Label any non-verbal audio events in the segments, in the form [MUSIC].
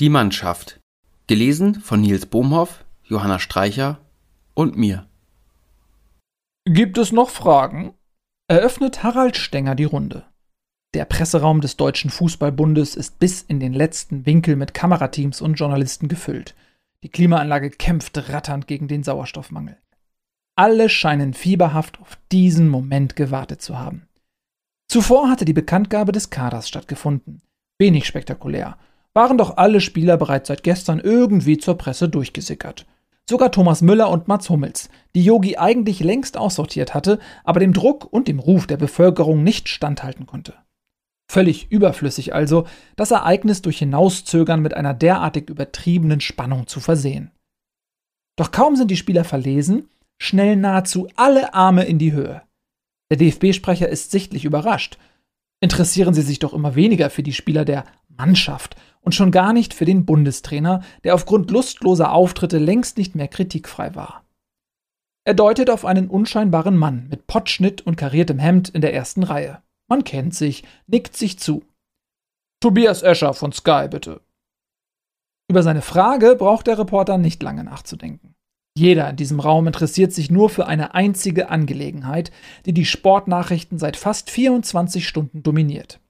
Die Mannschaft. Gelesen von Nils Bohmhoff, Johanna Streicher und mir. Gibt es noch Fragen? Eröffnet Harald Stenger die Runde. Der Presseraum des Deutschen Fußballbundes ist bis in den letzten Winkel mit Kamerateams und Journalisten gefüllt. Die Klimaanlage kämpft ratternd gegen den Sauerstoffmangel. Alle scheinen fieberhaft auf diesen Moment gewartet zu haben. Zuvor hatte die Bekanntgabe des Kaders stattgefunden. Wenig spektakulär. Waren doch alle Spieler bereits seit gestern irgendwie zur Presse durchgesickert. Sogar Thomas Müller und Mats Hummels, die Yogi eigentlich längst aussortiert hatte, aber dem Druck und dem Ruf der Bevölkerung nicht standhalten konnte. Völlig überflüssig also, das Ereignis durch Hinauszögern mit einer derartig übertriebenen Spannung zu versehen. Doch kaum sind die Spieler verlesen, schnellen nahezu alle Arme in die Höhe. Der DFB-Sprecher ist sichtlich überrascht. Interessieren Sie sich doch immer weniger für die Spieler der Mannschaft und schon gar nicht für den Bundestrainer, der aufgrund lustloser Auftritte längst nicht mehr kritikfrei war. Er deutet auf einen unscheinbaren Mann mit Pottschnitt und kariertem Hemd in der ersten Reihe. Man kennt sich, nickt sich zu. Tobias Escher von Sky, bitte. Über seine Frage braucht der Reporter nicht lange nachzudenken. Jeder in diesem Raum interessiert sich nur für eine einzige Angelegenheit, die die Sportnachrichten seit fast 24 Stunden dominiert.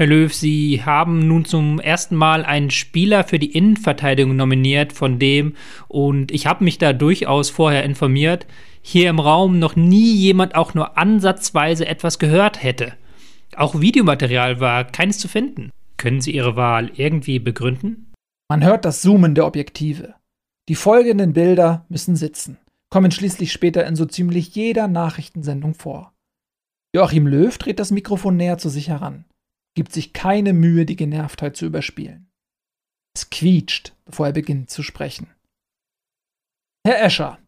Herr Löw, Sie haben nun zum ersten Mal einen Spieler für die Innenverteidigung nominiert, von dem, und ich habe mich da durchaus vorher informiert, hier im Raum noch nie jemand auch nur ansatzweise etwas gehört hätte. Auch Videomaterial war keines zu finden. Können Sie Ihre Wahl irgendwie begründen? Man hört das Zoomen der Objektive. Die folgenden Bilder müssen sitzen, kommen schließlich später in so ziemlich jeder Nachrichtensendung vor. Joachim Löw dreht das Mikrofon näher zu sich heran, gibt sich keine Mühe, die Genervtheit zu überspielen. Es quietscht, bevor er beginnt zu sprechen. Herr Escher,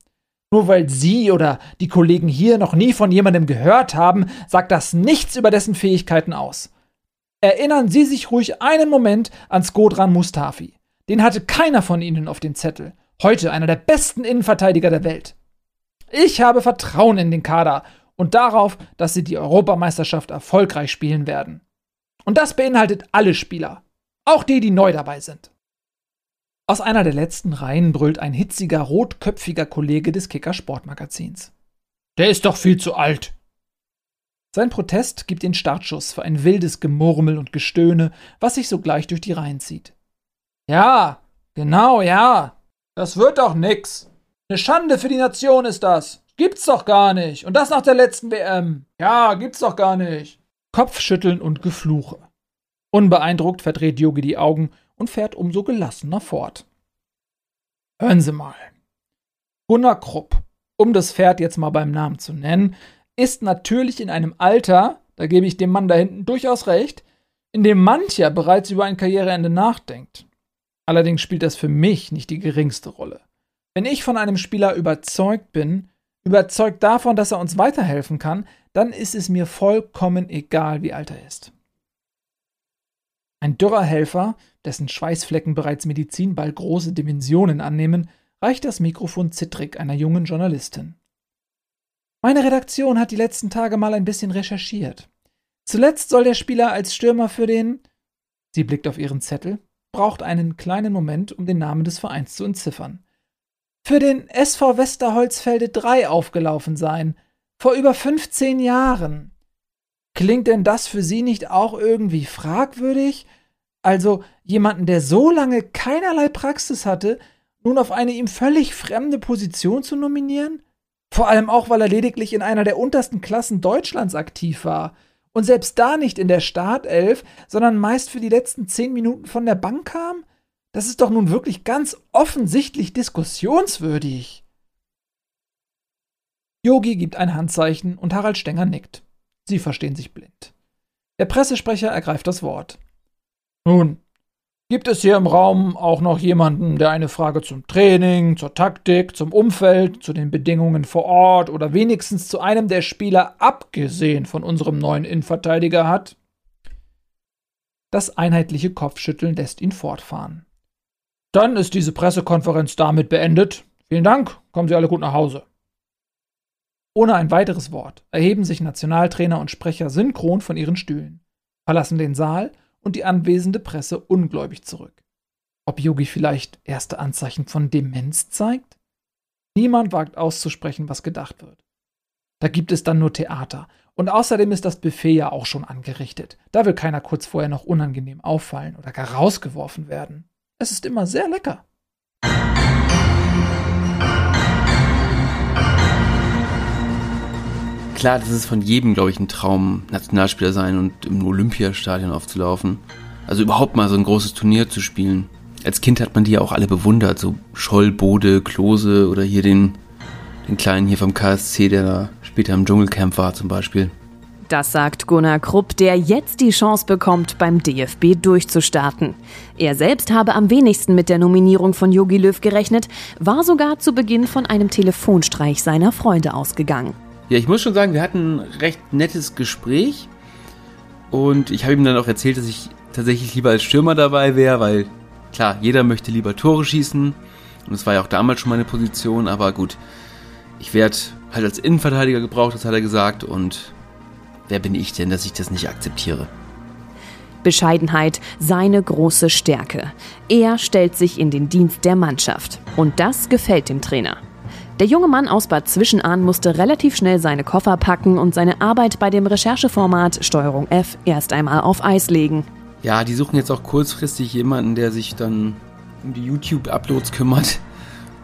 nur weil Sie oder die Kollegen hier noch nie von jemandem gehört haben, sagt das nichts über dessen Fähigkeiten aus. Erinnern Sie sich ruhig einen Moment an Skodran Mustafi. Den hatte keiner von Ihnen auf dem Zettel. Heute einer der besten Innenverteidiger der Welt. Ich habe Vertrauen in den Kader und darauf, dass sie die Europameisterschaft erfolgreich spielen werden. Und das beinhaltet alle Spieler, auch die, die neu dabei sind. Aus einer der letzten Reihen brüllt ein hitziger, rotköpfiger Kollege des Kicker Sportmagazins. Der ist doch viel zu alt. Sein Protest gibt den Startschuss für ein wildes Gemurmel und Gestöhne, was sich sogleich durch die Reihen zieht. Ja, genau, ja, das wird doch nix. Eine Schande für die Nation ist das. Gibt's doch gar nicht. Und das nach der letzten WM. Ja, gibt's doch gar nicht. Kopfschütteln und Gefluche. Unbeeindruckt verdreht Yogi die Augen und fährt umso gelassener fort. Hören Sie mal. Gunnar Krupp, um das Pferd jetzt mal beim Namen zu nennen, ist natürlich in einem Alter, da gebe ich dem Mann da hinten durchaus recht, in dem mancher bereits über ein Karriereende nachdenkt. Allerdings spielt das für mich nicht die geringste Rolle. Wenn ich von einem Spieler überzeugt bin, überzeugt davon, dass er uns weiterhelfen kann, dann ist es mir vollkommen egal, wie alt er ist. Ein dürrer Helfer, dessen Schweißflecken bereits Medizinball große Dimensionen annehmen, reicht das Mikrofon zittrig einer jungen Journalistin. Meine Redaktion hat die letzten Tage mal ein bisschen recherchiert. Zuletzt soll der Spieler als Stürmer für den. Sie blickt auf ihren Zettel braucht einen kleinen Moment, um den Namen des Vereins zu entziffern. Für den SV Westerholzfelde 3 aufgelaufen sein, vor über 15 Jahren. Klingt denn das für Sie nicht auch irgendwie fragwürdig? Also jemanden, der so lange keinerlei Praxis hatte, nun auf eine ihm völlig fremde Position zu nominieren? Vor allem auch, weil er lediglich in einer der untersten Klassen Deutschlands aktiv war und selbst da nicht in der Startelf, sondern meist für die letzten zehn Minuten von der Bank kam? Das ist doch nun wirklich ganz offensichtlich diskussionswürdig. Yogi gibt ein Handzeichen und Harald Stenger nickt. Sie verstehen sich blind. Der Pressesprecher ergreift das Wort. Nun, Gibt es hier im Raum auch noch jemanden, der eine Frage zum Training, zur Taktik, zum Umfeld, zu den Bedingungen vor Ort oder wenigstens zu einem der Spieler abgesehen von unserem neuen Innenverteidiger hat? Das einheitliche Kopfschütteln lässt ihn fortfahren. Dann ist diese Pressekonferenz damit beendet. Vielen Dank, kommen Sie alle gut nach Hause. Ohne ein weiteres Wort erheben sich Nationaltrainer und Sprecher synchron von ihren Stühlen, verlassen den Saal und die anwesende Presse ungläubig zurück. Ob Yogi vielleicht erste Anzeichen von Demenz zeigt? Niemand wagt auszusprechen, was gedacht wird. Da gibt es dann nur Theater. Und außerdem ist das Buffet ja auch schon angerichtet. Da will keiner kurz vorher noch unangenehm auffallen oder gar rausgeworfen werden. Es ist immer sehr lecker. Klar, das ist von jedem, glaube ich, ein Traum, Nationalspieler sein und im Olympiastadion aufzulaufen. Also überhaupt mal so ein großes Turnier zu spielen. Als Kind hat man die ja auch alle bewundert, so Scholl, Bode, Klose oder hier den, den Kleinen hier vom KSC, der da später im Dschungelcamp war zum Beispiel. Das sagt Gunnar Krupp, der jetzt die Chance bekommt, beim DFB durchzustarten. Er selbst habe am wenigsten mit der Nominierung von Jogi Löw gerechnet, war sogar zu Beginn von einem Telefonstreich seiner Freunde ausgegangen. Ja, ich muss schon sagen, wir hatten ein recht nettes Gespräch und ich habe ihm dann auch erzählt, dass ich tatsächlich lieber als Stürmer dabei wäre, weil klar, jeder möchte lieber Tore schießen und das war ja auch damals schon meine Position, aber gut, ich werde halt als Innenverteidiger gebraucht, das hat er gesagt und wer bin ich denn, dass ich das nicht akzeptiere? Bescheidenheit seine große Stärke. Er stellt sich in den Dienst der Mannschaft und das gefällt dem Trainer. Der junge Mann aus Bad Zwischenahn musste relativ schnell seine Koffer packen und seine Arbeit bei dem Rechercheformat Steuerung F erst einmal auf Eis legen. Ja, die suchen jetzt auch kurzfristig jemanden, der sich dann um die YouTube-Uploads kümmert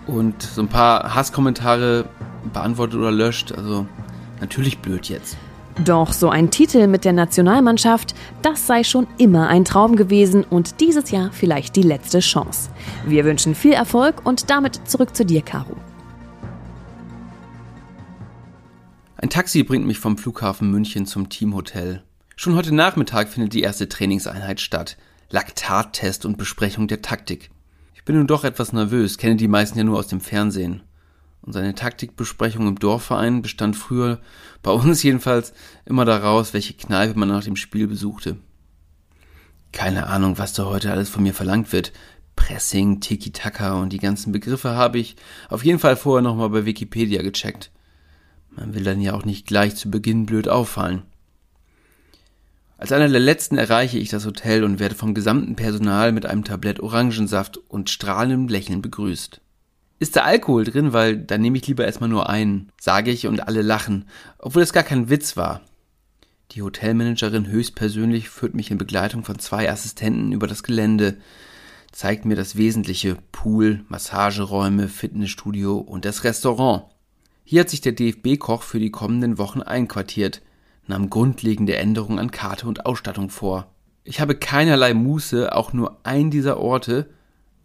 und so ein paar Hasskommentare beantwortet oder löscht. Also natürlich blöd jetzt. Doch so ein Titel mit der Nationalmannschaft, das sei schon immer ein Traum gewesen und dieses Jahr vielleicht die letzte Chance. Wir wünschen viel Erfolg und damit zurück zu dir, Caro. Ein Taxi bringt mich vom Flughafen München zum Teamhotel. Schon heute Nachmittag findet die erste Trainingseinheit statt. Laktattest und Besprechung der Taktik. Ich bin nun doch etwas nervös, kenne die meisten ja nur aus dem Fernsehen. Und seine Taktikbesprechung im Dorfverein bestand früher, [LAUGHS] bei uns jedenfalls, immer daraus, welche Kneipe man nach dem Spiel besuchte. Keine Ahnung, was da heute alles von mir verlangt wird. Pressing, Tiki-Taka und die ganzen Begriffe habe ich auf jeden Fall vorher nochmal bei Wikipedia gecheckt. Man will dann ja auch nicht gleich zu Beginn blöd auffallen. Als einer der letzten erreiche ich das Hotel und werde vom gesamten Personal mit einem Tablett Orangensaft und strahlendem Lächeln begrüßt. Ist da Alkohol drin, weil dann nehme ich lieber erstmal nur einen, sage ich und alle lachen, obwohl es gar kein Witz war. Die Hotelmanagerin höchstpersönlich führt mich in Begleitung von zwei Assistenten über das Gelände, zeigt mir das Wesentliche Pool, Massageräume, Fitnessstudio und das Restaurant. Hier hat sich der DFB-Koch für die kommenden Wochen einquartiert, nahm grundlegende Änderungen an Karte und Ausstattung vor. Ich habe keinerlei Muße, auch nur einen dieser Orte,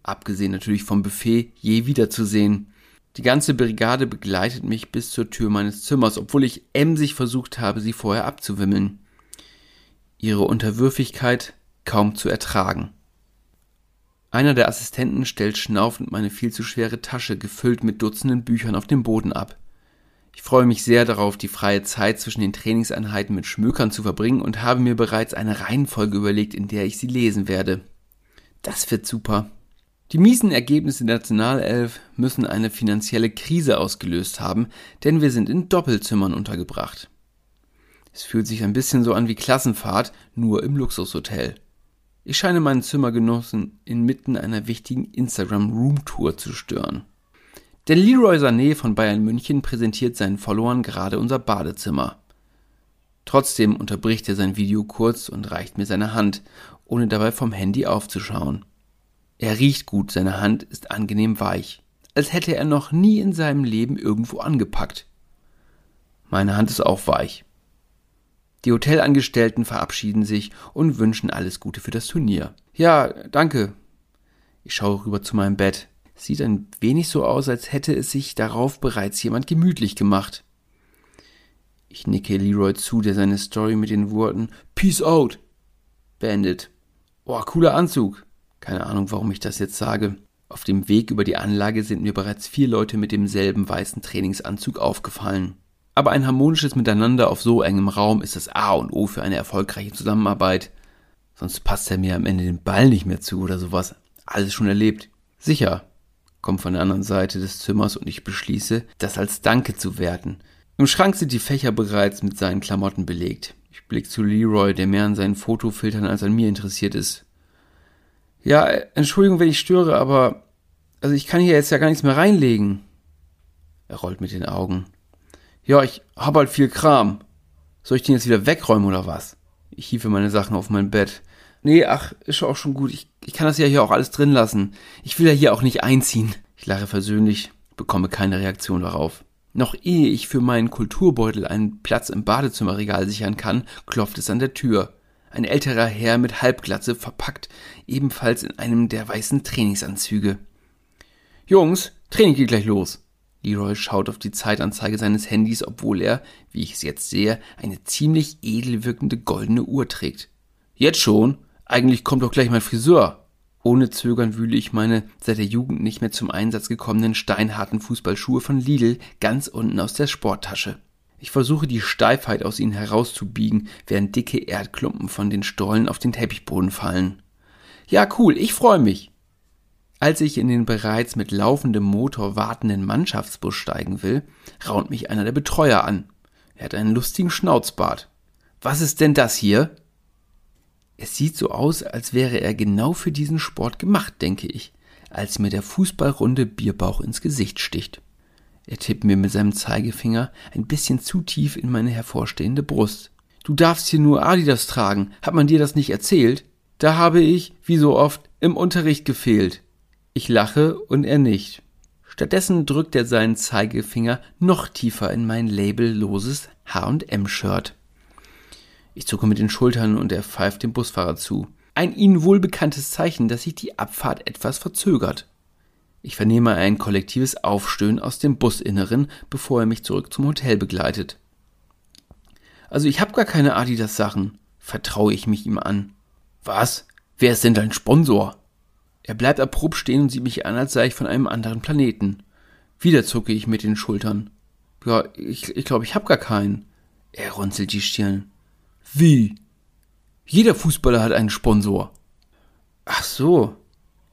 abgesehen natürlich vom Buffet, je wiederzusehen. Die ganze Brigade begleitet mich bis zur Tür meines Zimmers, obwohl ich emsig versucht habe, sie vorher abzuwimmeln. Ihre Unterwürfigkeit kaum zu ertragen. Einer der Assistenten stellt schnaufend meine viel zu schwere Tasche, gefüllt mit Dutzenden Büchern, auf den Boden ab. Ich freue mich sehr darauf, die freie Zeit zwischen den Trainingseinheiten mit Schmökern zu verbringen und habe mir bereits eine Reihenfolge überlegt, in der ich sie lesen werde. Das wird super. Die miesen Ergebnisse der Nationalelf müssen eine finanzielle Krise ausgelöst haben, denn wir sind in Doppelzimmern untergebracht. Es fühlt sich ein bisschen so an wie Klassenfahrt, nur im Luxushotel. Ich scheine meinen Zimmergenossen inmitten einer wichtigen Instagram-Room-Tour zu stören. Denn Leroy Sané von Bayern München präsentiert seinen Followern gerade unser Badezimmer. Trotzdem unterbricht er sein Video kurz und reicht mir seine Hand, ohne dabei vom Handy aufzuschauen. Er riecht gut, seine Hand ist angenehm weich, als hätte er noch nie in seinem Leben irgendwo angepackt. Meine Hand ist auch weich. Die Hotelangestellten verabschieden sich und wünschen alles Gute für das Turnier. Ja, danke. Ich schaue rüber zu meinem Bett. Sieht ein wenig so aus, als hätte es sich darauf bereits jemand gemütlich gemacht. Ich nicke Leroy zu, der seine Story mit den Worten Peace out beendet. Oh, cooler Anzug. Keine Ahnung, warum ich das jetzt sage. Auf dem Weg über die Anlage sind mir bereits vier Leute mit demselben weißen Trainingsanzug aufgefallen. Aber ein harmonisches Miteinander auf so engem Raum ist das A und O für eine erfolgreiche Zusammenarbeit. Sonst passt er mir am Ende den Ball nicht mehr zu oder sowas. Alles schon erlebt. Sicher, kommt von der anderen Seite des Zimmers und ich beschließe, das als Danke zu werten. Im Schrank sind die Fächer bereits mit seinen Klamotten belegt. Ich blick zu Leroy, der mehr an seinen Fotofiltern als an mir interessiert ist. Ja, Entschuldigung, wenn ich störe, aber also ich kann hier jetzt ja gar nichts mehr reinlegen. Er rollt mit den Augen. Ja, ich hab halt viel Kram. Soll ich den jetzt wieder wegräumen oder was? Ich hiefe meine Sachen auf mein Bett. Nee, ach, ist auch schon gut. Ich, ich kann das ja hier auch alles drin lassen. Ich will ja hier auch nicht einziehen. Ich lache versöhnlich, bekomme keine Reaktion darauf. Noch ehe ich für meinen Kulturbeutel einen Platz im Badezimmerregal sichern kann, klopft es an der Tür. Ein älterer Herr mit Halbglatze, verpackt ebenfalls in einem der weißen Trainingsanzüge. Jungs, Training geht gleich los. Leroy schaut auf die Zeitanzeige seines Handys, obwohl er, wie ich es jetzt sehe, eine ziemlich edel wirkende goldene Uhr trägt. Jetzt schon? Eigentlich kommt doch gleich mein Friseur. Ohne Zögern wühle ich meine seit der Jugend nicht mehr zum Einsatz gekommenen steinharten Fußballschuhe von Lidl ganz unten aus der Sporttasche. Ich versuche die Steifheit aus ihnen herauszubiegen, während dicke Erdklumpen von den Stollen auf den Teppichboden fallen. Ja, cool, ich freue mich. Als ich in den bereits mit laufendem Motor wartenden Mannschaftsbus steigen will, raunt mich einer der Betreuer an. Er hat einen lustigen Schnauzbart. Was ist denn das hier? Es sieht so aus, als wäre er genau für diesen Sport gemacht, denke ich, als mir der Fußballrunde Bierbauch ins Gesicht sticht. Er tippt mir mit seinem Zeigefinger ein bisschen zu tief in meine hervorstehende Brust. Du darfst hier nur Adidas tragen. Hat man dir das nicht erzählt? Da habe ich, wie so oft, im Unterricht gefehlt. Ich lache und er nicht. Stattdessen drückt er seinen Zeigefinger noch tiefer in mein labelloses H&M-Shirt. Ich zucke mit den Schultern und er pfeift dem Busfahrer zu. Ein ihnen wohlbekanntes Zeichen, dass sich die Abfahrt etwas verzögert. Ich vernehme ein kollektives Aufstöhnen aus dem Businneren, bevor er mich zurück zum Hotel begleitet. Also ich hab gar keine Adidas-Sachen, vertraue ich mich ihm an. Was? Wer ist denn dein Sponsor? Er bleibt abrupt stehen und sieht mich an, als sei ich von einem anderen Planeten. Wieder zucke ich mit den Schultern. Ja, ich, ich glaube, ich hab gar keinen. Er runzelt die Stirn. Wie? Jeder Fußballer hat einen Sponsor. Ach so,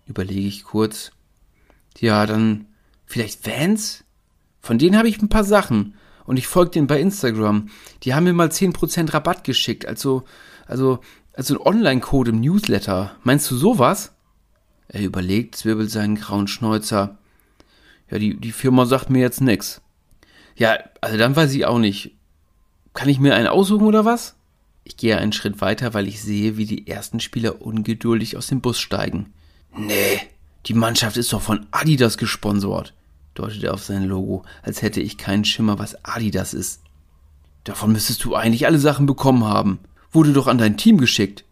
überlege ich kurz. Ja, dann vielleicht Vans? Von denen habe ich ein paar Sachen und ich folge denen bei Instagram. Die haben mir mal 10% Rabatt geschickt, also also also ein Online-Code im Newsletter. Meinst du sowas? Er überlegt, zwirbelt seinen grauen Schnäuzer. Ja, die, die Firma sagt mir jetzt nix. Ja, also dann weiß ich auch nicht. Kann ich mir einen aussuchen oder was? Ich gehe einen Schritt weiter, weil ich sehe, wie die ersten Spieler ungeduldig aus dem Bus steigen. Nee, die Mannschaft ist doch von Adidas gesponsert, deutet er auf sein Logo, als hätte ich keinen Schimmer, was Adidas ist. Davon müsstest du eigentlich alle Sachen bekommen haben. Wurde doch an dein Team geschickt.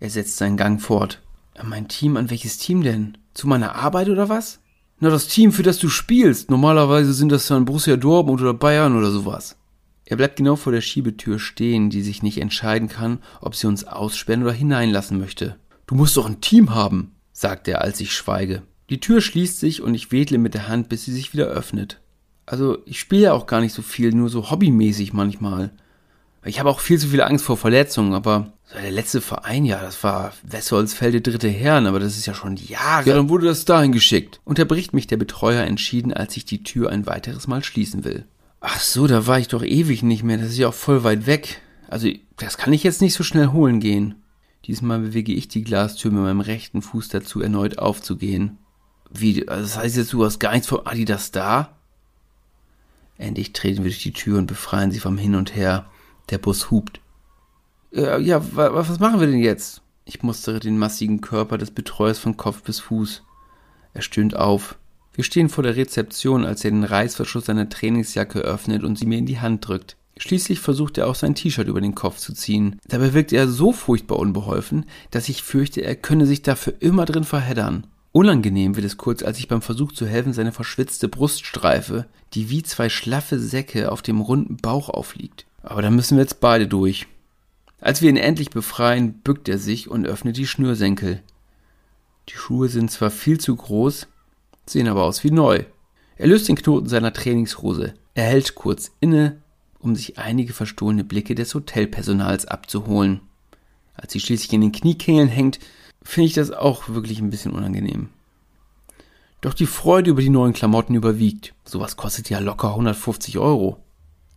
Er setzt seinen Gang fort. An mein Team? An welches Team denn? Zu meiner Arbeit oder was? Na, das Team, für das du spielst. Normalerweise sind das dann Borussia Dortmund oder Bayern oder sowas. Er bleibt genau vor der Schiebetür stehen, die sich nicht entscheiden kann, ob sie uns aussperren oder hineinlassen möchte. Du musst doch ein Team haben, sagt er, als ich schweige. Die Tür schließt sich und ich wedle mit der Hand, bis sie sich wieder öffnet. Also, ich spiele ja auch gar nicht so viel, nur so hobbymäßig manchmal. Ich habe auch viel zu viel Angst vor Verletzungen, aber der letzte Verein, ja, das war Wessolsfelde Dritte Herren, aber das ist ja schon Jahre. Ja, dann wurde das dahin geschickt. Unterbricht mich der Betreuer entschieden, als ich die Tür ein weiteres Mal schließen will. Ach so, da war ich doch ewig nicht mehr. Das ist ja auch voll weit weg. Also, das kann ich jetzt nicht so schnell holen gehen. Diesmal bewege ich die Glastür mit meinem rechten Fuß dazu, erneut aufzugehen. Wie, also das heißt jetzt, du hast gar nichts von Adidas da? Endlich treten wir durch die Tür und befreien sie vom Hin und Her. Der Bus hupt. Ja, ja, was machen wir denn jetzt? Ich mustere den massigen Körper des Betreuers von Kopf bis Fuß. Er stöhnt auf. Wir stehen vor der Rezeption, als er den Reißverschluss seiner Trainingsjacke öffnet und sie mir in die Hand drückt. Schließlich versucht er auch sein T-Shirt über den Kopf zu ziehen. Dabei wirkt er so furchtbar unbeholfen, dass ich fürchte, er könne sich dafür immer drin verheddern. Unangenehm wird es kurz, als ich beim Versuch zu helfen seine verschwitzte Brust streife, die wie zwei schlaffe Säcke auf dem runden Bauch aufliegt. Aber da müssen wir jetzt beide durch. Als wir ihn endlich befreien, bückt er sich und öffnet die Schnürsenkel. Die Schuhe sind zwar viel zu groß, sehen aber aus wie neu. Er löst den Knoten seiner Trainingshose. Er hält kurz inne, um sich einige verstohlene Blicke des Hotelpersonals abzuholen. Als sie schließlich in den Kniekehlen hängt, finde ich das auch wirklich ein bisschen unangenehm. Doch die Freude über die neuen Klamotten überwiegt. Sowas kostet ja locker 150 Euro.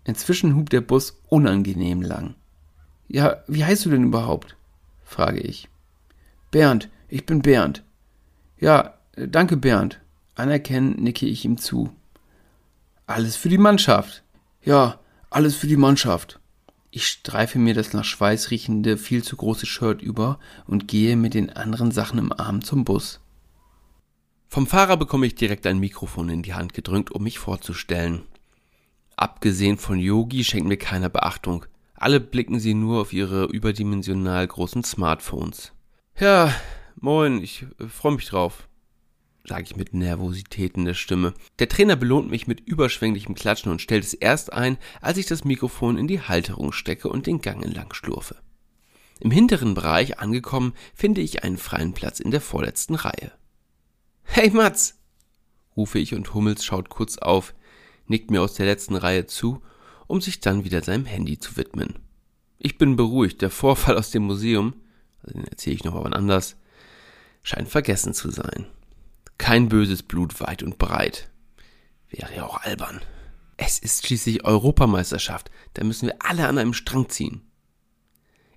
Inzwischen hupt der Bus unangenehm lang. Ja, wie heißt du denn überhaupt? frage ich. Bernd. Ich bin Bernd. Ja, danke Bernd. Anerkennend nicke ich ihm zu. Alles für die Mannschaft. Ja, alles für die Mannschaft. Ich streife mir das nach Schweiß riechende, viel zu große Shirt über und gehe mit den anderen Sachen im Arm zum Bus. Vom Fahrer bekomme ich direkt ein Mikrofon in die Hand gedrückt, um mich vorzustellen. Abgesehen von Yogi schenkt mir keiner Beachtung. Alle blicken sie nur auf ihre überdimensional großen Smartphones. Ja, moin, ich äh, freue mich drauf, sage ich mit Nervosität in der Stimme. Der Trainer belohnt mich mit überschwänglichem Klatschen und stellt es erst ein, als ich das Mikrofon in die Halterung stecke und den Gang entlang schlurfe. Im hinteren Bereich angekommen, finde ich einen freien Platz in der vorletzten Reihe. Hey Mats! rufe ich und Hummels schaut kurz auf, nickt mir aus der letzten Reihe zu, um sich dann wieder seinem Handy zu widmen. Ich bin beruhigt, der Vorfall aus dem Museum, also den erzähle ich noch mal anders, scheint vergessen zu sein. Kein böses Blut weit und breit. Wäre ja auch albern. Es ist schließlich Europameisterschaft, da müssen wir alle an einem Strang ziehen.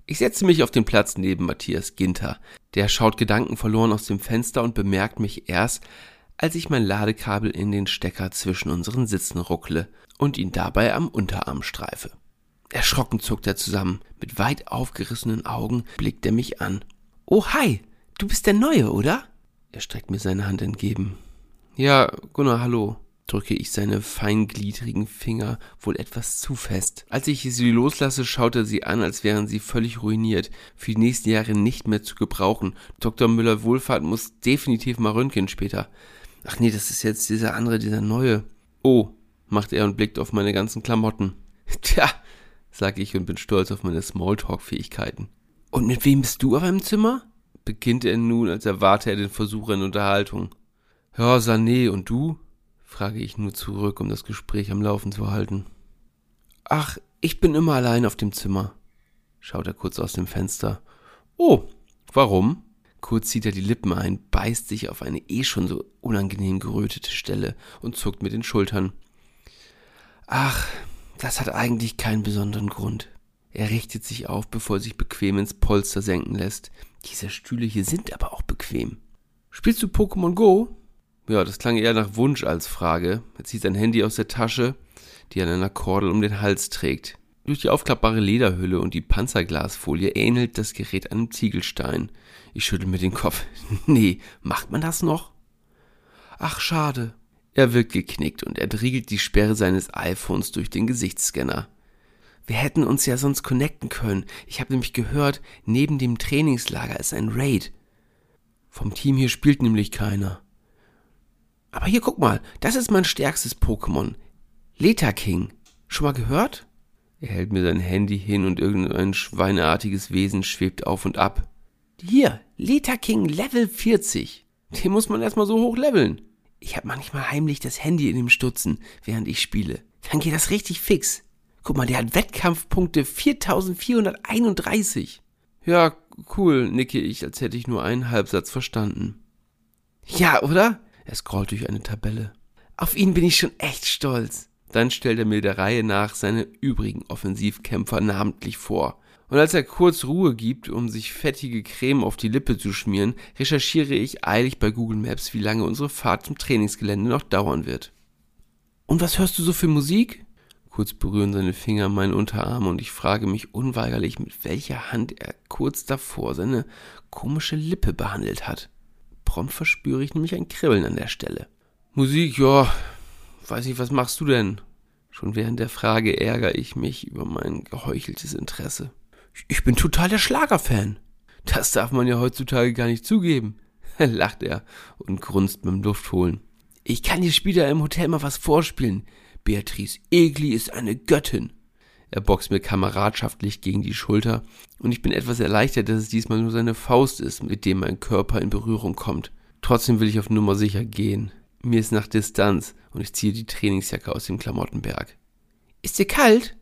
Ich setze mich auf den Platz neben Matthias Ginter. Der schaut gedankenverloren aus dem Fenster und bemerkt mich erst, als ich mein Ladekabel in den Stecker zwischen unseren Sitzen ruckle und ihn dabei am Unterarm streife. Erschrocken zuckt er zusammen. Mit weit aufgerissenen Augen blickt er mich an. Oh, hi, du bist der Neue, oder? Er streckt mir seine Hand entgegen. Ja, Gunnar, hallo drücke ich seine feingliedrigen Finger wohl etwas zu fest. Als ich sie loslasse, schaut er sie an, als wären sie völlig ruiniert, für die nächsten Jahre nicht mehr zu gebrauchen. Dr. Müller-Wohlfahrt muss definitiv mal röntgen später. Ach nee, das ist jetzt dieser andere, dieser neue. Oh, macht er und blickt auf meine ganzen Klamotten. [LAUGHS] Tja, sag ich und bin stolz auf meine Smalltalk-Fähigkeiten. Und mit wem bist du auf einem Zimmer? Beginnt er nun, als erwarte er den Versuch in Unterhaltung. Ja, Sané, und du? frage ich nur zurück, um das Gespräch am Laufen zu halten. Ach, ich bin immer allein auf dem Zimmer, schaut er kurz aus dem Fenster. Oh, warum? Kurz zieht er die Lippen ein, beißt sich auf eine eh schon so unangenehm gerötete Stelle und zuckt mit den Schultern. Ach, das hat eigentlich keinen besonderen Grund. Er richtet sich auf, bevor er sich bequem ins Polster senken lässt. Diese Stühle hier sind aber auch bequem. Spielst du Pokémon Go? Ja, das klang eher nach Wunsch als Frage. Er zieht sein Handy aus der Tasche, die er an einer Kordel um den Hals trägt. Durch die aufklappbare Lederhülle und die Panzerglasfolie ähnelt das Gerät einem Ziegelstein. Ich schüttel mir den Kopf. [LAUGHS] nee, macht man das noch? Ach, schade. Er wirkt geknickt und er driegelt die Sperre seines iPhones durch den Gesichtsscanner. Wir hätten uns ja sonst connecten können. Ich habe nämlich gehört, neben dem Trainingslager ist ein Raid. Vom Team hier spielt nämlich keiner. Aber hier guck mal, das ist mein stärkstes Pokémon. Leta King. Schon mal gehört? Er hält mir sein Handy hin und irgendein schweineartiges Wesen schwebt auf und ab. Hier, Leta King Level 40. Den muss man erstmal so hoch leveln. Ich hab manchmal heimlich das Handy in dem Stutzen, während ich spiele. Dann geht das richtig fix. Guck mal, der hat Wettkampfpunkte 4431. Ja, cool, nicke ich, als hätte ich nur einen Halbsatz verstanden. Ja, oder? Er scrollt durch eine Tabelle. Auf ihn bin ich schon echt stolz. Dann stellt er mir der Reihe nach seine übrigen Offensivkämpfer namentlich vor. Und als er kurz Ruhe gibt, um sich fettige Creme auf die Lippe zu schmieren, recherchiere ich eilig bei Google Maps, wie lange unsere Fahrt zum Trainingsgelände noch dauern wird. Und was hörst du so für Musik? Kurz berühren seine Finger meinen Unterarm und ich frage mich unweigerlich, mit welcher Hand er kurz davor seine komische Lippe behandelt hat. Prompt verspüre ich nämlich ein Kribbeln an der Stelle. Musik, ja, weiß ich, was machst du denn? Schon während der Frage ärgere ich mich über mein geheucheltes Interesse. Ich bin total der Schlagerfan. Das darf man ja heutzutage gar nicht zugeben, [LAUGHS] lacht er und grunzt beim Luftholen. Ich kann dir später im Hotel mal was vorspielen. Beatrice Egli ist eine Göttin. Er boxt mir kameradschaftlich gegen die Schulter und ich bin etwas erleichtert, dass es diesmal nur seine Faust ist, mit dem mein Körper in Berührung kommt. Trotzdem will ich auf Nummer sicher gehen. Mir ist nach Distanz und ich ziehe die Trainingsjacke aus dem Klamottenberg. Ist dir kalt?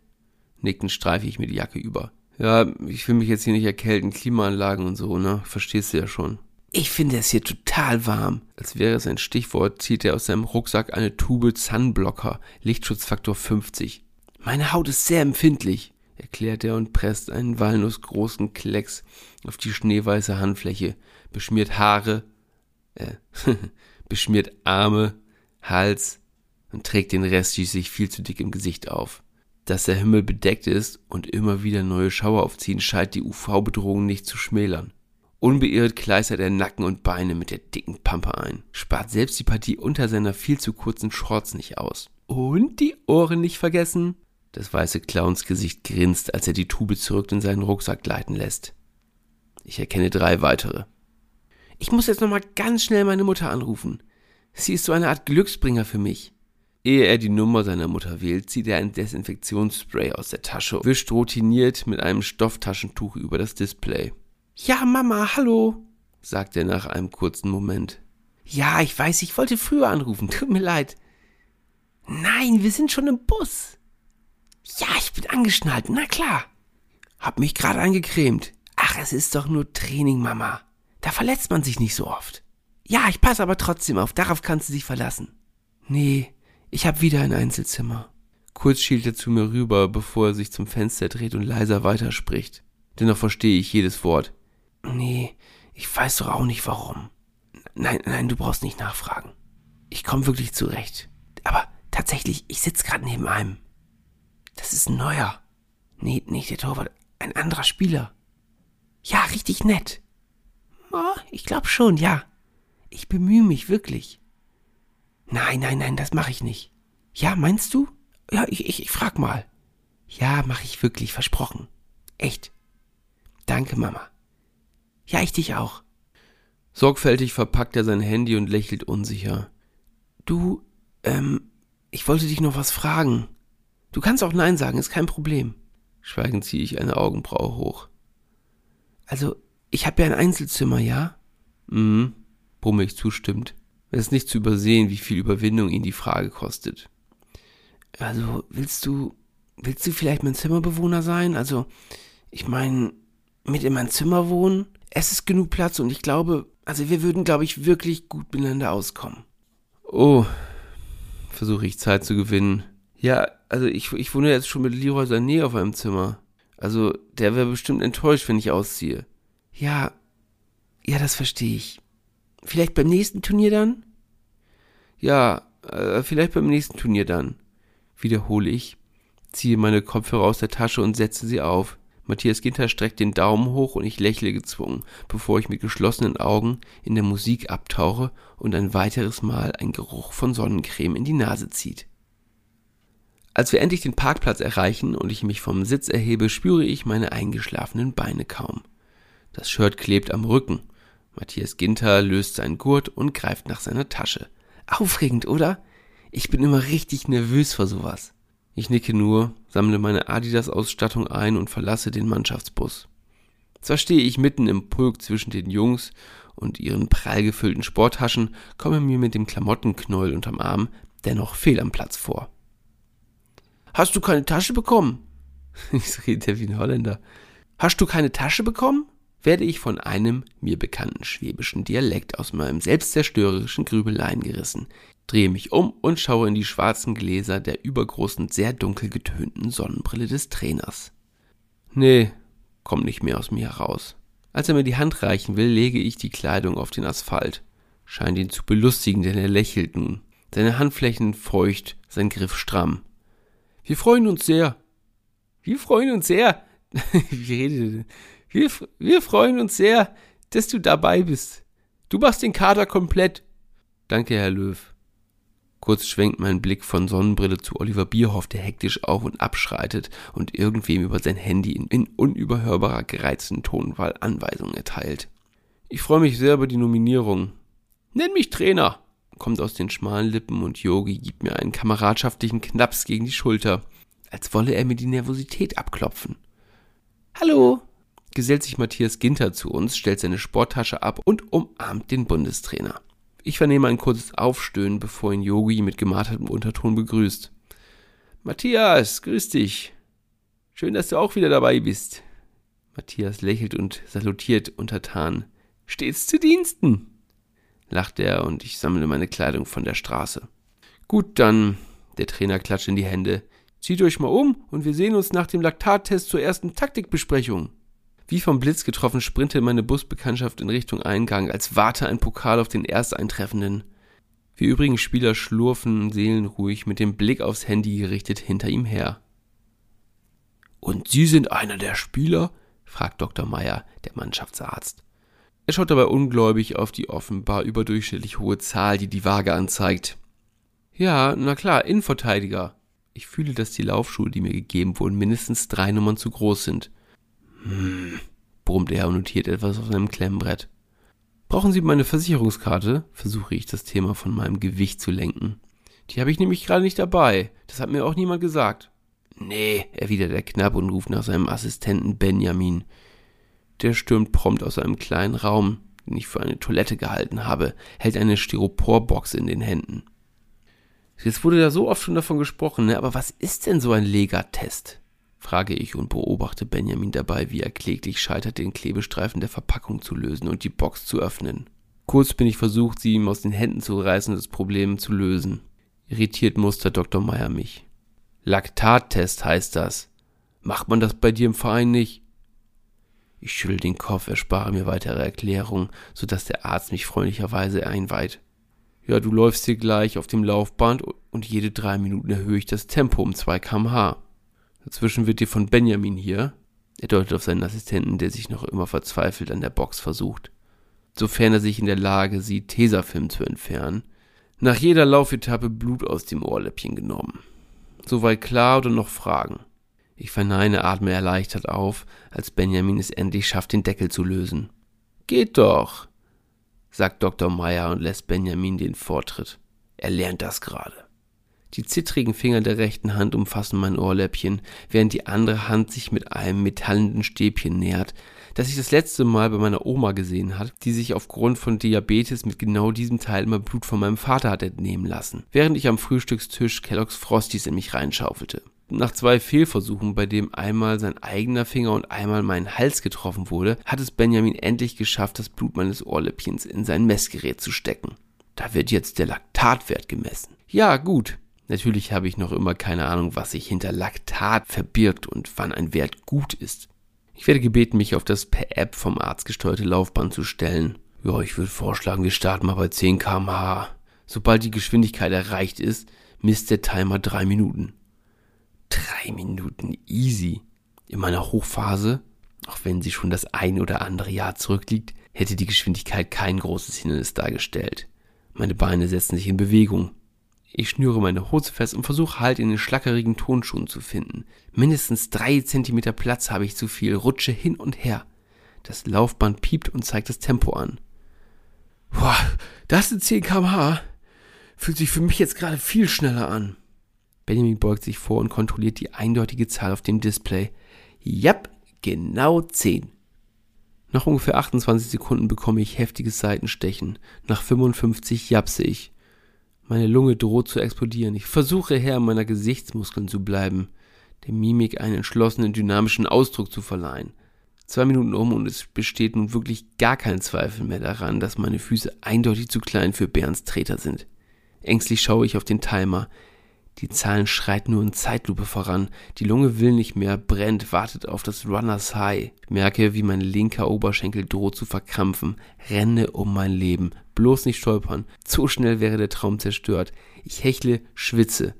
Nickend streife ich mir die Jacke über. Ja, ich will mich jetzt hier nicht erkälten, Klimaanlagen und so, ne? Verstehst du ja schon. Ich finde es hier total warm. Als wäre es ein Stichwort, zieht er aus seinem Rucksack eine Tube Sunblocker, Lichtschutzfaktor 50. Meine Haut ist sehr empfindlich, erklärt er und presst einen walnussgroßen Klecks auf die schneeweiße Handfläche, beschmiert Haare, äh, [LAUGHS] beschmiert Arme, Hals und trägt den Rest schließlich viel zu dick im Gesicht auf. Dass der Himmel bedeckt ist und immer wieder neue Schauer aufziehen, scheint die UV-Bedrohung nicht zu schmälern. Unbeirrt kleistert er Nacken und Beine mit der dicken Pampe ein, spart selbst die Partie unter seiner viel zu kurzen Shorts nicht aus. Und die Ohren nicht vergessen. Das weiße Clownsgesicht grinst, als er die Tube zurück in seinen Rucksack gleiten lässt. Ich erkenne drei weitere. Ich muss jetzt nochmal ganz schnell meine Mutter anrufen. Sie ist so eine Art Glücksbringer für mich. Ehe er die Nummer seiner Mutter wählt, zieht er ein Desinfektionsspray aus der Tasche, wischt routiniert mit einem Stofftaschentuch über das Display. Ja, Mama, hallo, sagt er nach einem kurzen Moment. Ja, ich weiß, ich wollte früher anrufen, tut mir leid. Nein, wir sind schon im Bus. Ja, ich bin angeschnallt, na klar. Hab mich gerade angecremt. Ach, es ist doch nur Training, Mama. Da verletzt man sich nicht so oft. Ja, ich passe aber trotzdem auf, darauf kannst du dich verlassen. Nee, ich hab wieder ein Einzelzimmer. Kurz schielt er zu mir rüber, bevor er sich zum Fenster dreht und leiser weiterspricht. Dennoch verstehe ich jedes Wort. Nee, ich weiß doch auch nicht warum. Nein, nein, du brauchst nicht nachfragen. Ich komme wirklich zurecht. Aber tatsächlich, ich sitz gerade neben einem. Das ist ein neuer. Nee, nicht der Torwart, ein anderer Spieler. Ja, richtig nett. Oh, ich glaub schon, ja. Ich bemühe mich wirklich. Nein, nein, nein, das mache ich nicht. Ja, meinst du? Ja, ich, ich, ich frag mal. Ja, mache ich wirklich, versprochen. Echt. Danke, Mama. Ja, ich dich auch. Sorgfältig verpackt er sein Handy und lächelt unsicher. Du, ähm, ich wollte dich noch was fragen. Du kannst auch Nein sagen, ist kein Problem. Schweigend ziehe ich eine Augenbraue hoch. Also, ich habe ja ein Einzelzimmer, ja? Mhm, brumme ich zustimmt. Es ist nicht zu übersehen, wie viel Überwindung ihn die Frage kostet. Also, willst du, willst du vielleicht mein Zimmerbewohner sein? Also, ich meine, mit in mein Zimmer wohnen? Es ist genug Platz und ich glaube, also wir würden, glaube ich, wirklich gut miteinander auskommen. Oh, versuche ich Zeit zu gewinnen. Ja, also ich, ich wohne jetzt schon mit Leroy Sané auf einem Zimmer. Also der wäre bestimmt enttäuscht, wenn ich ausziehe. Ja, ja, das verstehe ich. Vielleicht beim nächsten Turnier dann? Ja, äh, vielleicht beim nächsten Turnier dann. Wiederhole ich, ziehe meine Kopfhörer aus der Tasche und setze sie auf. Matthias Ginter streckt den Daumen hoch und ich lächle gezwungen, bevor ich mit geschlossenen Augen in der Musik abtauche und ein weiteres Mal ein Geruch von Sonnencreme in die Nase zieht. Als wir endlich den Parkplatz erreichen und ich mich vom Sitz erhebe, spüre ich meine eingeschlafenen Beine kaum. Das Shirt klebt am Rücken. Matthias Ginter löst seinen Gurt und greift nach seiner Tasche. Aufregend, oder? Ich bin immer richtig nervös vor sowas. Ich nicke nur, sammle meine Adidas-Ausstattung ein und verlasse den Mannschaftsbus. Zwar stehe ich mitten im Pulk zwischen den Jungs und ihren prall gefüllten Sporttaschen, komme mir mit dem Klamottenknäuel unterm Arm dennoch fehl am Platz vor. Hast du keine Tasche bekommen? [LAUGHS] Ich rede wie ein Holländer. Hast du keine Tasche bekommen? werde ich von einem mir bekannten schwäbischen Dialekt aus meinem selbstzerstörerischen Grübeleien gerissen, drehe mich um und schaue in die schwarzen Gläser der übergroßen, sehr dunkel getönten Sonnenbrille des Trainers. Nee, kommt nicht mehr aus mir heraus. Als er mir die Hand reichen will, lege ich die Kleidung auf den Asphalt. Scheint ihn zu belustigen, denn er lächelt nun. Seine Handflächen feucht, sein Griff stramm. Wir freuen uns sehr. Wir freuen uns sehr. [LAUGHS] Wie redet wir, wir freuen uns sehr, dass du dabei bist. Du machst den Kader komplett. Danke, Herr Löw. Kurz schwenkt mein Blick von Sonnenbrille zu Oliver Bierhoff, der hektisch auf und abschreitet und irgendwem über sein Handy in, in unüberhörbarer gereizten Tonwahl Anweisungen erteilt. Ich freue mich sehr über die Nominierung. Nenn mich Trainer, kommt aus den schmalen Lippen und Yogi gibt mir einen kameradschaftlichen Knaps gegen die Schulter, als wolle er mir die Nervosität abklopfen. Hallo, gesellt sich Matthias Ginter zu uns, stellt seine Sporttasche ab und umarmt den Bundestrainer. Ich vernehme ein kurzes Aufstöhnen, bevor ihn Yogi mit gemartertem Unterton begrüßt. Matthias, grüß dich. Schön, dass du auch wieder dabei bist. Matthias lächelt und salutiert untertan. Stets zu Diensten, lacht er und ich sammle meine Kleidung von der Straße. Gut, dann, der Trainer klatscht in die Hände. Zieht euch mal um und wir sehen uns nach dem Laktattest zur ersten Taktikbesprechung. Wie vom Blitz getroffen sprintet meine Busbekanntschaft in Richtung Eingang, als warte ein Pokal auf den Ersteintreffenden. Wir übrigen Spieler schlurfen seelenruhig mit dem Blick aufs Handy gerichtet hinter ihm her. Und Sie sind einer der Spieler? fragt Dr. Meyer, der Mannschaftsarzt. Er schaut dabei ungläubig auf die offenbar überdurchschnittlich hohe Zahl, die die Waage anzeigt. Ja, na klar, Innenverteidiger. Ich fühle, dass die Laufschuhe, die mir gegeben wurden, mindestens drei Nummern zu groß sind. Hm, brummt er und notiert etwas auf seinem Klemmbrett. Brauchen Sie meine Versicherungskarte? Versuche ich das Thema von meinem Gewicht zu lenken. Die habe ich nämlich gerade nicht dabei. Das hat mir auch niemand gesagt. Nee, erwidert er knapp und ruft nach seinem Assistenten Benjamin. Der stürmt prompt aus einem kleinen Raum, den ich für eine Toilette gehalten habe, hält eine Styroporbox in den Händen. Jetzt wurde da so oft schon davon gesprochen, ne? aber was ist denn so ein Legatest? Frage ich und beobachte Benjamin dabei, wie er kläglich scheitert, den Klebestreifen der Verpackung zu lösen und die Box zu öffnen. Kurz bin ich versucht, sie ihm aus den Händen zu reißen und das Problem zu lösen. Irritiert mustert Dr. Meyer mich. Laktattest heißt das. Macht man das bei dir im Verein nicht? Ich schüttel den Kopf, erspare mir weitere Erklärungen, so dass der Arzt mich freundlicherweise einweiht. Ja, du läufst hier gleich auf dem Laufband und jede drei Minuten erhöhe ich das Tempo um zwei kmh. Dazwischen wird dir von Benjamin hier, er deutet auf seinen Assistenten, der sich noch immer verzweifelt an der Box versucht, sofern er sich in der Lage sieht, Tesafilm zu entfernen, nach jeder Laufetappe Blut aus dem Ohrläppchen genommen. Soweit klar oder noch Fragen? Ich verneine, atme erleichtert auf, als Benjamin es endlich schafft, den Deckel zu lösen. Geht doch, sagt Dr. Meyer und lässt Benjamin den Vortritt. Er lernt das gerade. Die zittrigen Finger der rechten Hand umfassen mein Ohrläppchen, während die andere Hand sich mit einem metallenden Stäbchen nähert, das ich das letzte Mal bei meiner Oma gesehen hat, die sich aufgrund von Diabetes mit genau diesem Teil immer Blut von meinem Vater hat entnehmen lassen, während ich am Frühstückstisch Kellogg's Frosties in mich reinschaufelte. Nach zwei Fehlversuchen, bei dem einmal sein eigener Finger und einmal mein Hals getroffen wurde, hat es Benjamin endlich geschafft, das Blut meines Ohrläppchens in sein Messgerät zu stecken. Da wird jetzt der Laktatwert gemessen. Ja, gut, Natürlich habe ich noch immer keine Ahnung, was sich hinter Laktat verbirgt und wann ein Wert gut ist. Ich werde gebeten, mich auf das per App vom Arzt gesteuerte Laufband zu stellen. Ja, ich würde vorschlagen, wir starten mal bei 10 kmh. Sobald die Geschwindigkeit erreicht ist, misst der Timer drei Minuten. Drei Minuten easy. In meiner Hochphase, auch wenn sie schon das ein oder andere Jahr zurückliegt, hätte die Geschwindigkeit kein großes Hindernis dargestellt. Meine Beine setzen sich in Bewegung. Ich schnüre meine Hose fest und versuche Halt in den schlackerigen Tonschuhen zu finden. Mindestens drei Zentimeter Platz habe ich zu viel, rutsche hin und her. Das Laufband piept und zeigt das Tempo an. Boah, das sind 10 kmh. Fühlt sich für mich jetzt gerade viel schneller an. Benjamin beugt sich vor und kontrolliert die eindeutige Zahl auf dem Display. Jap, genau 10. Nach ungefähr 28 Sekunden bekomme ich heftiges Seitenstechen. Nach 55 japse ich. Meine Lunge droht zu explodieren. Ich versuche Herr meiner Gesichtsmuskeln zu bleiben, der Mimik einen entschlossenen, dynamischen Ausdruck zu verleihen. Zwei Minuten um und es besteht nun wirklich gar kein Zweifel mehr daran, dass meine Füße eindeutig zu klein für Bärens Treter sind. Ängstlich schaue ich auf den Timer. Die Zahlen schreiten nur in Zeitlupe voran. Die Lunge will nicht mehr, brennt, wartet auf das Runners High. Merke, wie mein linker Oberschenkel droht zu verkrampfen. Renne um mein Leben. Bloß nicht stolpern. Zu schnell wäre der Traum zerstört. Ich hechle, schwitze.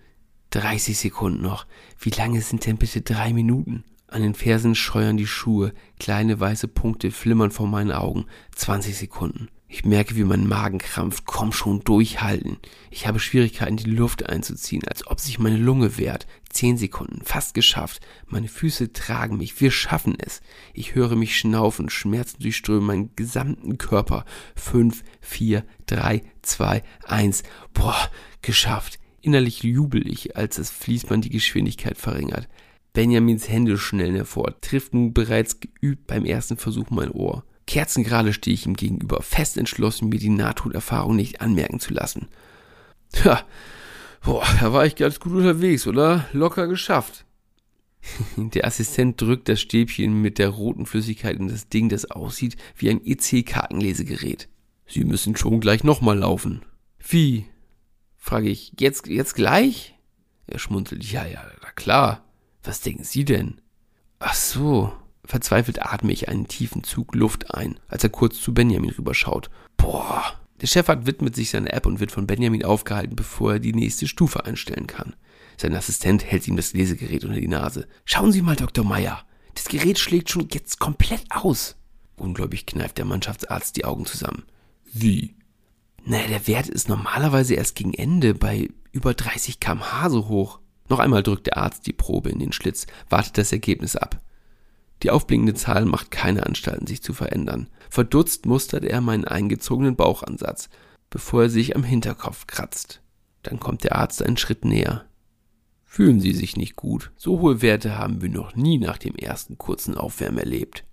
30 Sekunden noch. Wie lange sind denn bitte drei Minuten? An den Fersen scheuern die Schuhe. Kleine weiße Punkte flimmern vor meinen Augen. 20 Sekunden. Ich merke, wie mein Magen krampft. Komm schon, durchhalten. Ich habe Schwierigkeiten, die Luft einzuziehen, als ob sich meine Lunge wehrt. Zehn Sekunden, fast geschafft. Meine Füße tragen mich. Wir schaffen es. Ich höre mich schnaufen. Schmerzen durchströmen meinen gesamten Körper. Fünf, vier, drei, zwei, eins. Boah, geschafft. Innerlich jubel ich, als das Fließband die Geschwindigkeit verringert. Benjamins Hände schnellen hervor, trifft nun bereits geübt beim ersten Versuch mein Ohr. Kerzengerade stehe ich ihm gegenüber, fest entschlossen, mir die Nahtoderfahrung nicht anmerken zu lassen. Ja, boah, da war ich ganz gut unterwegs, oder? Locker geschafft. [LAUGHS] Der Assistent drückt das Stäbchen mit der roten Flüssigkeit in das Ding, das aussieht wie ein EC-Kartenlesegerät. Sie müssen schon gleich nochmal laufen. Wie? frage ich. Jetzt, jetzt gleich? Er schmunzelt. Ja, ja, na klar. Was denken Sie denn? Ach so, Verzweifelt atme ich einen tiefen Zug Luft ein, als er kurz zu Benjamin rüberschaut. Boah. Der Chefarzt widmet sich seiner App und wird von Benjamin aufgehalten, bevor er die nächste Stufe einstellen kann. Sein Assistent hält ihm das Lesegerät unter die Nase. Schauen Sie mal, Dr. Meyer. Das Gerät schlägt schon jetzt komplett aus. Ungläubig kneift der Mannschaftsarzt die Augen zusammen. Wie? Naja, der Wert ist normalerweise erst gegen Ende bei über 30 kmh so hoch. Noch einmal drückt der Arzt die Probe in den Schlitz, wartet das Ergebnis ab. Die aufblinkende Zahl macht keine Anstalten, sich zu verändern. Verdutzt mustert er meinen eingezogenen Bauchansatz, bevor er sich am Hinterkopf kratzt. Dann kommt der Arzt einen Schritt näher. Fühlen Sie sich nicht gut. So hohe Werte haben wir noch nie nach dem ersten kurzen Aufwärmen erlebt.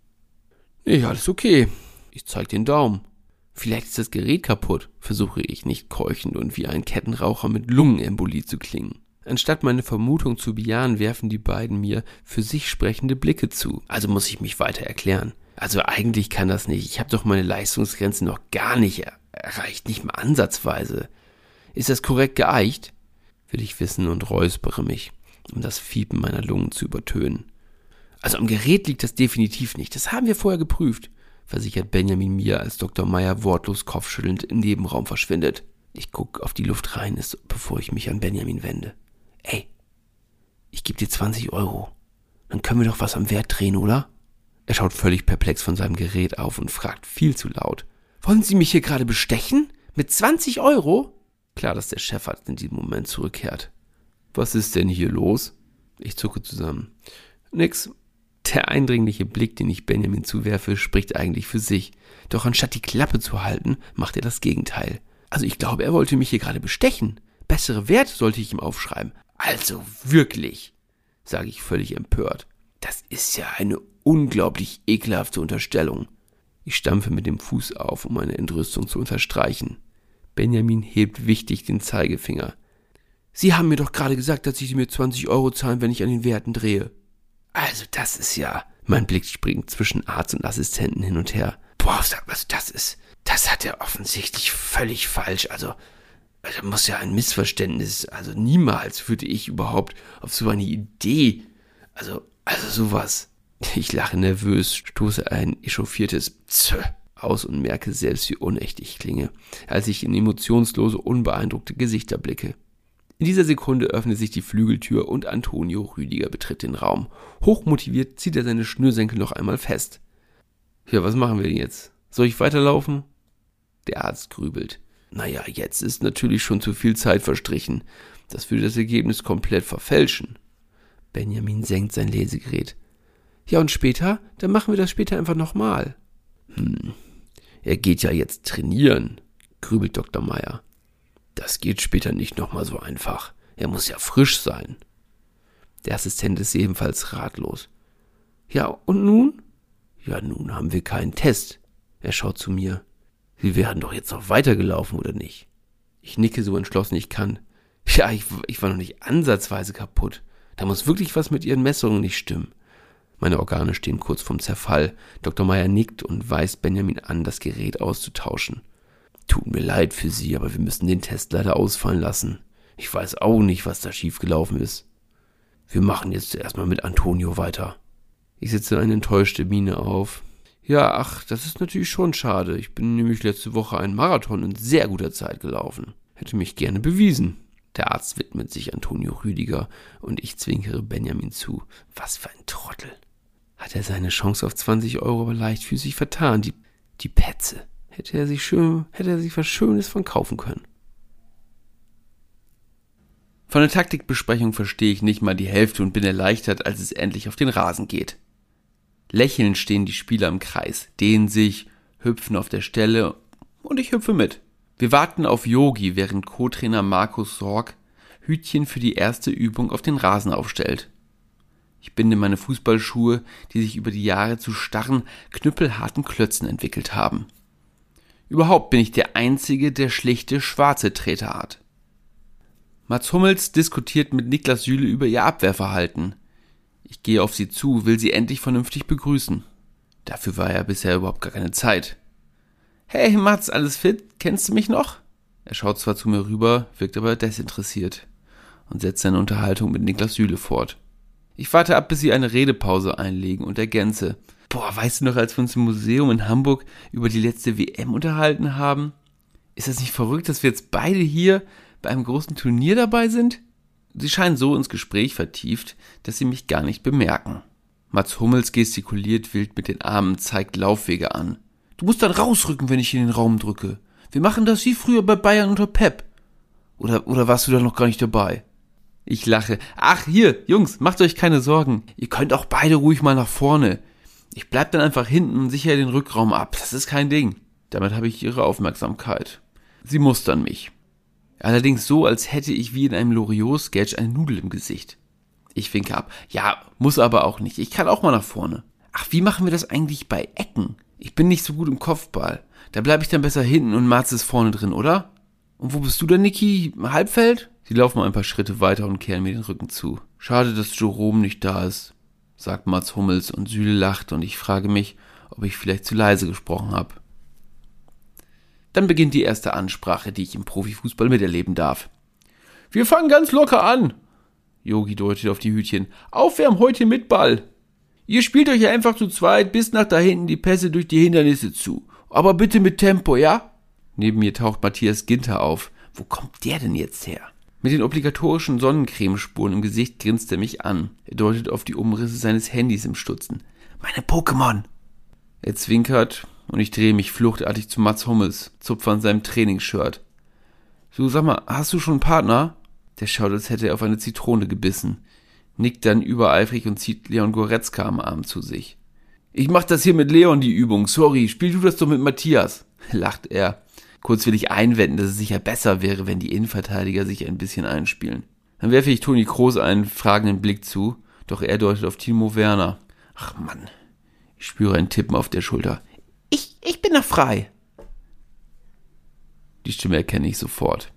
Nee, alles okay. Ich zeig den Daumen. Vielleicht ist das Gerät kaputt, versuche ich nicht keuchend und wie ein Kettenraucher mit Lungenembolie zu klingen. Anstatt meine Vermutung zu bejahen, werfen die beiden mir für sich sprechende Blicke zu. Also muss ich mich weiter erklären. Also eigentlich kann das nicht. Ich habe doch meine Leistungsgrenze noch gar nicht er erreicht, nicht mal ansatzweise. Ist das korrekt geeicht? Will ich wissen und räuspere mich, um das Fiepen meiner Lungen zu übertönen. Also am Gerät liegt das definitiv nicht. Das haben wir vorher geprüft, versichert Benjamin mir, als Dr. Meyer wortlos kopfschüttelnd im Nebenraum verschwindet. Ich guck auf die Luft rein, bevor ich mich an Benjamin wende. Ey, ich gebe dir 20 Euro. Dann können wir doch was am Wert drehen, oder? Er schaut völlig perplex von seinem Gerät auf und fragt viel zu laut. Wollen Sie mich hier gerade bestechen? Mit 20 Euro? Klar, dass der Chefarzt in diesem Moment zurückkehrt. Was ist denn hier los? Ich zucke zusammen. Nix. Der eindringliche Blick, den ich Benjamin zuwerfe, spricht eigentlich für sich. Doch anstatt die Klappe zu halten, macht er das Gegenteil. Also ich glaube, er wollte mich hier gerade bestechen. Bessere Werte sollte ich ihm aufschreiben. Also wirklich, sage ich völlig empört. Das ist ja eine unglaublich ekelhafte Unterstellung. Ich stampfe mit dem Fuß auf, um meine Entrüstung zu unterstreichen. Benjamin hebt wichtig den Zeigefinger. Sie haben mir doch gerade gesagt, dass Sie mir 20 Euro zahlen, wenn ich an den Werten drehe. Also, das ist ja. Mein Blick springt zwischen Arzt und Assistenten hin und her. Boah, was das ist. Das hat er offensichtlich völlig falsch. Also, da muss ja ein Missverständnis. Also niemals würde ich überhaupt auf so eine Idee. Also, also sowas. Ich lache nervös, stoße ein echauffiertes Zö aus und merke selbst, wie unecht ich klinge, als ich in emotionslose, unbeeindruckte Gesichter blicke. In dieser Sekunde öffnet sich die Flügeltür und Antonio Rüdiger betritt den Raum. Hochmotiviert zieht er seine Schnürsenkel noch einmal fest. Ja, was machen wir denn jetzt? Soll ich weiterlaufen? Der Arzt grübelt. Naja, jetzt ist natürlich schon zu viel Zeit verstrichen. Das würde das Ergebnis komplett verfälschen. Benjamin senkt sein Lesegerät. Ja, und später? Dann machen wir das später einfach nochmal. Hm, er geht ja jetzt trainieren, grübelt Dr. Meyer. Das geht später nicht nochmal so einfach. Er muss ja frisch sein. Der Assistent ist ebenfalls ratlos. Ja, und nun? Ja, nun haben wir keinen Test. Er schaut zu mir. Sie werden doch jetzt noch weitergelaufen, oder nicht? Ich nicke so entschlossen ich kann. Ja, ich, ich war noch nicht ansatzweise kaputt. Da muss wirklich was mit Ihren Messungen nicht stimmen. Meine Organe stehen kurz vorm Zerfall. Dr. Meyer nickt und weist Benjamin an, das Gerät auszutauschen. Tut mir leid für Sie, aber wir müssen den Test leider ausfallen lassen. Ich weiß auch nicht, was da schiefgelaufen ist. Wir machen jetzt erstmal mit Antonio weiter. Ich setze eine enttäuschte Miene auf. Ja, ach, das ist natürlich schon schade. Ich bin nämlich letzte Woche einen Marathon in sehr guter Zeit gelaufen. Hätte mich gerne bewiesen. Der Arzt widmet sich Antonio Rüdiger und ich zwinkere Benjamin zu. Was für ein Trottel. Hat er seine Chance auf 20 Euro aber leichtfüßig vertan. Die, die Petze. Hätte er sich schön, hätte er sich was Schönes von kaufen können. Von der Taktikbesprechung verstehe ich nicht mal die Hälfte und bin erleichtert, als es endlich auf den Rasen geht. Lächelnd stehen die Spieler im Kreis, dehnen sich, hüpfen auf der Stelle und ich hüpfe mit. Wir warten auf Yogi, während Co-Trainer Markus Sorg Hütchen für die erste Übung auf den Rasen aufstellt. Ich binde meine Fußballschuhe, die sich über die Jahre zu starren, knüppelharten Klötzen entwickelt haben. Überhaupt bin ich der Einzige, der schlichte schwarze Treter hat. Mats Hummels diskutiert mit Niklas Süle über ihr Abwehrverhalten. Ich gehe auf sie zu, will sie endlich vernünftig begrüßen. Dafür war ja bisher überhaupt gar keine Zeit. Hey Mats, alles fit? Kennst du mich noch? Er schaut zwar zu mir rüber, wirkt aber desinteressiert und setzt seine Unterhaltung mit Niklas Süle fort. Ich warte ab, bis sie eine Redepause einlegen und ergänze. Boah, weißt du noch, als wir uns im Museum in Hamburg über die letzte WM unterhalten haben? Ist das nicht verrückt, dass wir jetzt beide hier bei einem großen Turnier dabei sind? Sie scheinen so ins Gespräch vertieft, dass sie mich gar nicht bemerken. Mats Hummels gestikuliert wild mit den Armen, zeigt Laufwege an. Du musst dann rausrücken, wenn ich in den Raum drücke. Wir machen das wie früher bei Bayern unter Pep. Oder, oder warst du da noch gar nicht dabei? Ich lache. Ach, hier, Jungs, macht euch keine Sorgen. Ihr könnt auch beide ruhig mal nach vorne. Ich bleib dann einfach hinten und sichere den Rückraum ab. Das ist kein Ding. Damit habe ich ihre Aufmerksamkeit. Sie mustern mich. Allerdings so, als hätte ich wie in einem Loriot-Sketch eine Nudel im Gesicht. Ich winke ab. Ja, muss aber auch nicht. Ich kann auch mal nach vorne. Ach, wie machen wir das eigentlich bei Ecken? Ich bin nicht so gut im Kopfball. Da bleibe ich dann besser hinten und Marz ist vorne drin, oder? Und wo bist du denn, Niki? Halbfeld? Sie laufen ein paar Schritte weiter und kehren mir den Rücken zu. Schade, dass Jerome nicht da ist, sagt Mats Hummels und Süle lacht und ich frage mich, ob ich vielleicht zu leise gesprochen habe. Dann beginnt die erste Ansprache, die ich im Profifußball miterleben darf. Wir fangen ganz locker an. Yogi deutet auf die Hütchen. Aufwärmen heute mit Ball. Ihr spielt euch einfach zu zweit bis nach da hinten die Pässe durch die Hindernisse zu. Aber bitte mit Tempo, ja? Neben mir taucht Matthias Ginter auf. Wo kommt der denn jetzt her? Mit den obligatorischen Sonnencremespuren im Gesicht grinst er mich an. Er deutet auf die Umrisse seines Handys im Stutzen. Meine Pokémon! Er zwinkert und ich drehe mich fluchtartig zu Mats Hummels, zupfe an seinem Trainingsshirt. Du sag mal, hast du schon einen Partner? Der schaut, als hätte er auf eine Zitrone gebissen, nickt dann übereifrig und zieht Leon Goretzka am Arm zu sich. Ich mach das hier mit Leon, die Übung. Sorry, spiel du das doch mit Matthias, [LAUGHS] lacht er Kurz will ich einwenden, dass es sicher besser wäre, wenn die Innenverteidiger sich ein bisschen einspielen. Dann werfe ich Toni Kroos einen fragenden Blick zu, doch er deutet auf Timo Werner. Ach Mann, ich spüre ein Tippen auf der Schulter. Ich, ich bin noch frei. Die Stimme erkenne ich sofort.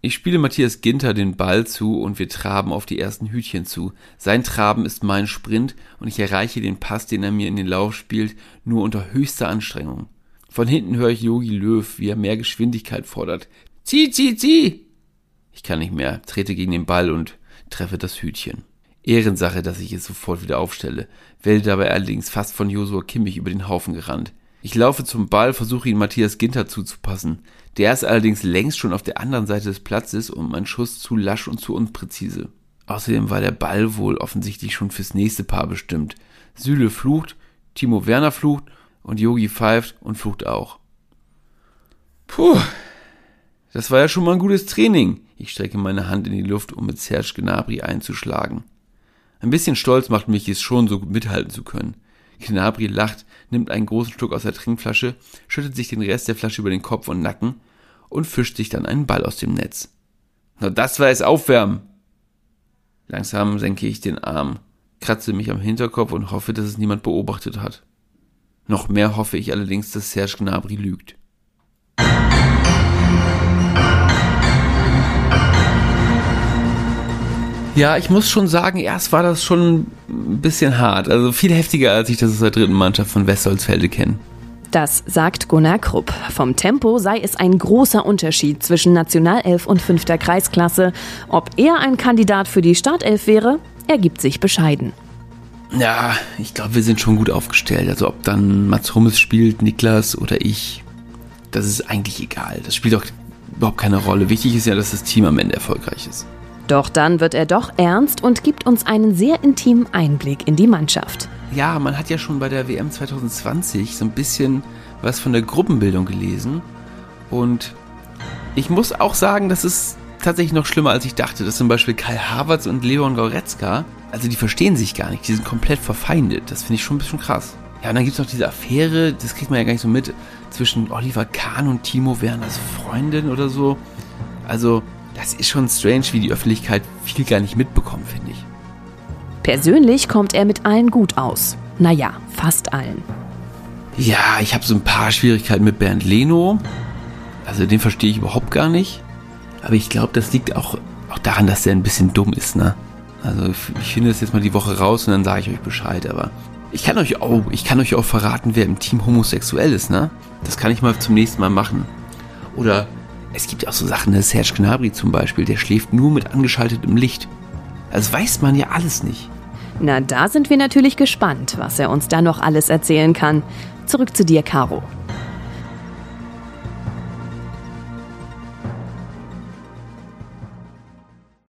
Ich spiele Matthias Ginter den Ball zu und wir traben auf die ersten Hütchen zu. Sein Traben ist mein Sprint und ich erreiche den Pass, den er mir in den Lauf spielt, nur unter höchster Anstrengung. Von hinten höre ich Yogi Löw, wie er mehr Geschwindigkeit fordert. Zieh, zieh, zieh! Ich kann nicht mehr, trete gegen den Ball und treffe das Hütchen. Ehrensache, dass ich es sofort wieder aufstelle, werde dabei allerdings fast von Josua Kimmich über den Haufen gerannt. Ich laufe zum Ball, versuche ihn Matthias Ginter zuzupassen. Der ist allerdings längst schon auf der anderen Seite des Platzes und mein Schuss zu lasch und zu unpräzise. Außerdem war der Ball wohl offensichtlich schon fürs nächste Paar bestimmt. Süle flucht, Timo Werner flucht und Yogi pfeift und flucht auch. Puh, das war ja schon mal ein gutes Training. Ich strecke meine Hand in die Luft, um mit Serge Gnabry einzuschlagen. Ein bisschen stolz macht mich es schon, so gut mithalten zu können. Gnabry lacht, nimmt einen großen Stück aus der Trinkflasche, schüttet sich den Rest der Flasche über den Kopf und Nacken und fischt sich dann einen Ball aus dem Netz. Na, das war es Aufwärmen. Langsam senke ich den Arm, kratze mich am Hinterkopf und hoffe, dass es niemand beobachtet hat. Noch mehr hoffe ich allerdings, dass Serge Gnabry lügt. Ja, ich muss schon sagen, erst war das schon ein bisschen hart. Also viel heftiger, als ich das aus der dritten Mannschaft von Westholzfelde kenne. Das sagt Gunnar Krupp. Vom Tempo sei es ein großer Unterschied zwischen Nationalelf und fünfter Kreisklasse. Ob er ein Kandidat für die Startelf wäre, ergibt sich bescheiden. Ja, ich glaube, wir sind schon gut aufgestellt. Also ob dann Mats Hummels spielt, Niklas oder ich, das ist eigentlich egal. Das spielt doch überhaupt keine Rolle. Wichtig ist ja, dass das Team am Ende erfolgreich ist. Doch dann wird er doch ernst und gibt uns einen sehr intimen Einblick in die Mannschaft. Ja, man hat ja schon bei der WM 2020 so ein bisschen was von der Gruppenbildung gelesen. Und ich muss auch sagen, das ist tatsächlich noch schlimmer, als ich dachte. Dass zum Beispiel Kai Havertz und Leon Goretzka also die verstehen sich gar nicht, die sind komplett verfeindet. Das finde ich schon ein bisschen krass. Ja, und dann gibt es noch diese Affäre, das kriegt man ja gar nicht so mit, zwischen Oliver Kahn und Timo Werners Freundin oder so. Also, das ist schon strange, wie die Öffentlichkeit viel gar nicht mitbekommt, finde ich. Persönlich kommt er mit allen gut aus. Naja, fast allen. Ja, ich habe so ein paar Schwierigkeiten mit Bernd Leno. Also den verstehe ich überhaupt gar nicht. Aber ich glaube, das liegt auch, auch daran, dass er ein bisschen dumm ist, ne? Also ich finde das jetzt mal die Woche raus und dann sage ich euch Bescheid. Aber ich kann euch auch, ich kann euch auch verraten, wer im Team homosexuell ist, ne? Das kann ich mal zum nächsten Mal machen. Oder es gibt ja auch so Sachen, der ne? Serge Gnabry zum Beispiel, der schläft nur mit angeschaltetem Licht. Das weiß man ja alles nicht. Na, da sind wir natürlich gespannt, was er uns da noch alles erzählen kann. Zurück zu dir, Caro.